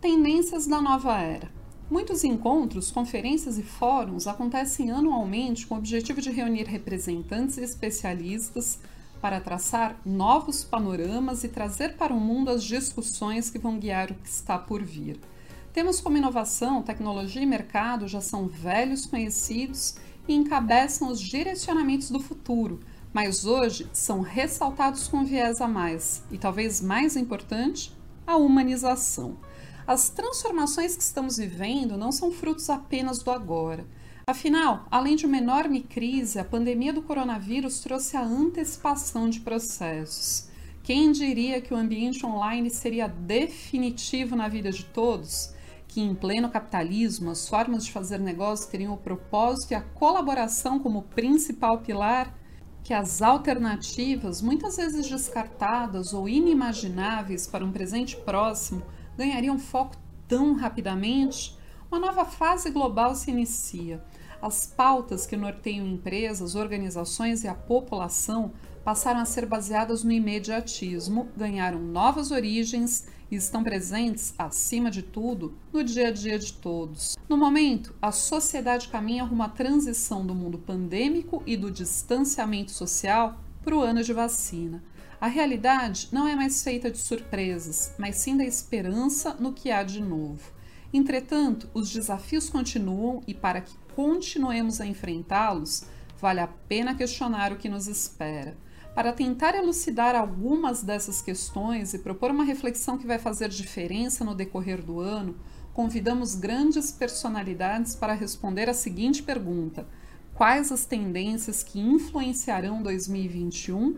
Tendências da nova era. Muitos encontros, conferências e fóruns acontecem anualmente com o objetivo de reunir representantes e especialistas para traçar novos panoramas e trazer para o mundo as discussões que vão guiar o que está por vir. Temos como inovação, tecnologia e mercado já são velhos conhecidos e encabeçam os direcionamentos do futuro, mas hoje são ressaltados com viés a mais e, talvez mais importante, a humanização. As transformações que estamos vivendo não são frutos apenas do agora. Afinal, além de uma enorme crise, a pandemia do coronavírus trouxe a antecipação de processos. Quem diria que o ambiente online seria definitivo na vida de todos? Que em pleno capitalismo as formas de fazer negócio teriam o propósito e a colaboração como principal pilar? Que as alternativas, muitas vezes descartadas ou inimagináveis para um presente próximo, ganhariam foco tão rapidamente? Uma nova fase global se inicia. As pautas que norteiam empresas, organizações e a população passaram a ser baseadas no imediatismo, ganharam novas origens e estão presentes, acima de tudo, no dia a dia de todos. No momento, a sociedade caminha rumo à transição do mundo pandêmico e do distanciamento social para o ano de vacina. A realidade não é mais feita de surpresas, mas sim da esperança no que há de novo. Entretanto, os desafios continuam e, para que continuemos a enfrentá-los, vale a pena questionar o que nos espera. Para tentar elucidar algumas dessas questões e propor uma reflexão que vai fazer diferença no decorrer do ano, convidamos grandes personalidades para responder a seguinte pergunta: Quais as tendências que influenciarão 2021?